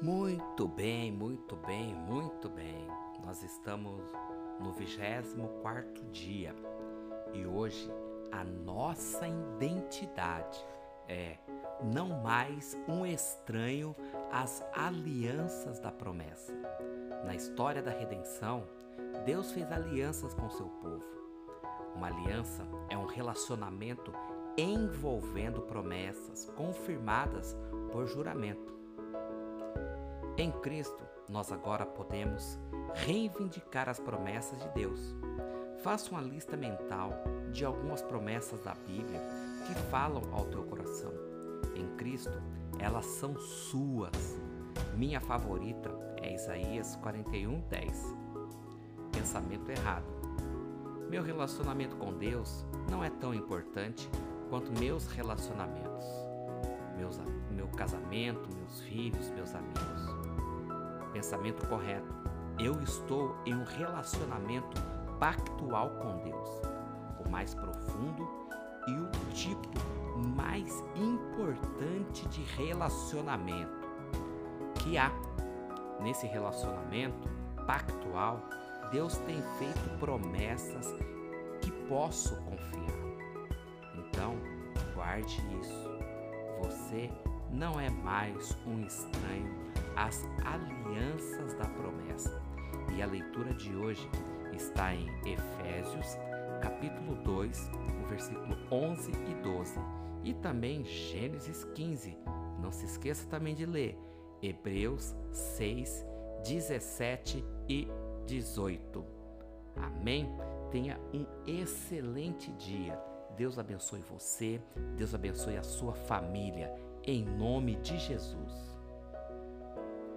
Muito bem, muito bem, muito bem. Nós estamos no 24 dia e hoje a nossa identidade é não mais um estranho às alianças da promessa. Na história da redenção, Deus fez alianças com seu povo. Uma aliança é um relacionamento envolvendo promessas confirmadas por juramento. Em Cristo, nós agora podemos reivindicar as promessas de Deus. Faça uma lista mental de algumas promessas da Bíblia que falam ao teu coração. Em Cristo, elas são suas. Minha favorita é Isaías 41, 10. Pensamento errado. Meu relacionamento com Deus não é tão importante quanto meus relacionamentos, meus, meu casamento, meus filhos, meus amigos pensamento correto. Eu estou em um relacionamento pactual com Deus, o mais profundo e o tipo mais importante de relacionamento que há. Nesse relacionamento pactual, Deus tem feito promessas que posso confiar. Então, guarde isso. Você não é mais um estranho às alianças da promessa. E a leitura de hoje está em Efésios, capítulo 2, versículo 11 e 12, e também Gênesis 15. Não se esqueça também de ler Hebreus 6, 17 e 18. Amém? Tenha um excelente dia. Deus abençoe você, Deus abençoe a sua família, em nome de Jesus.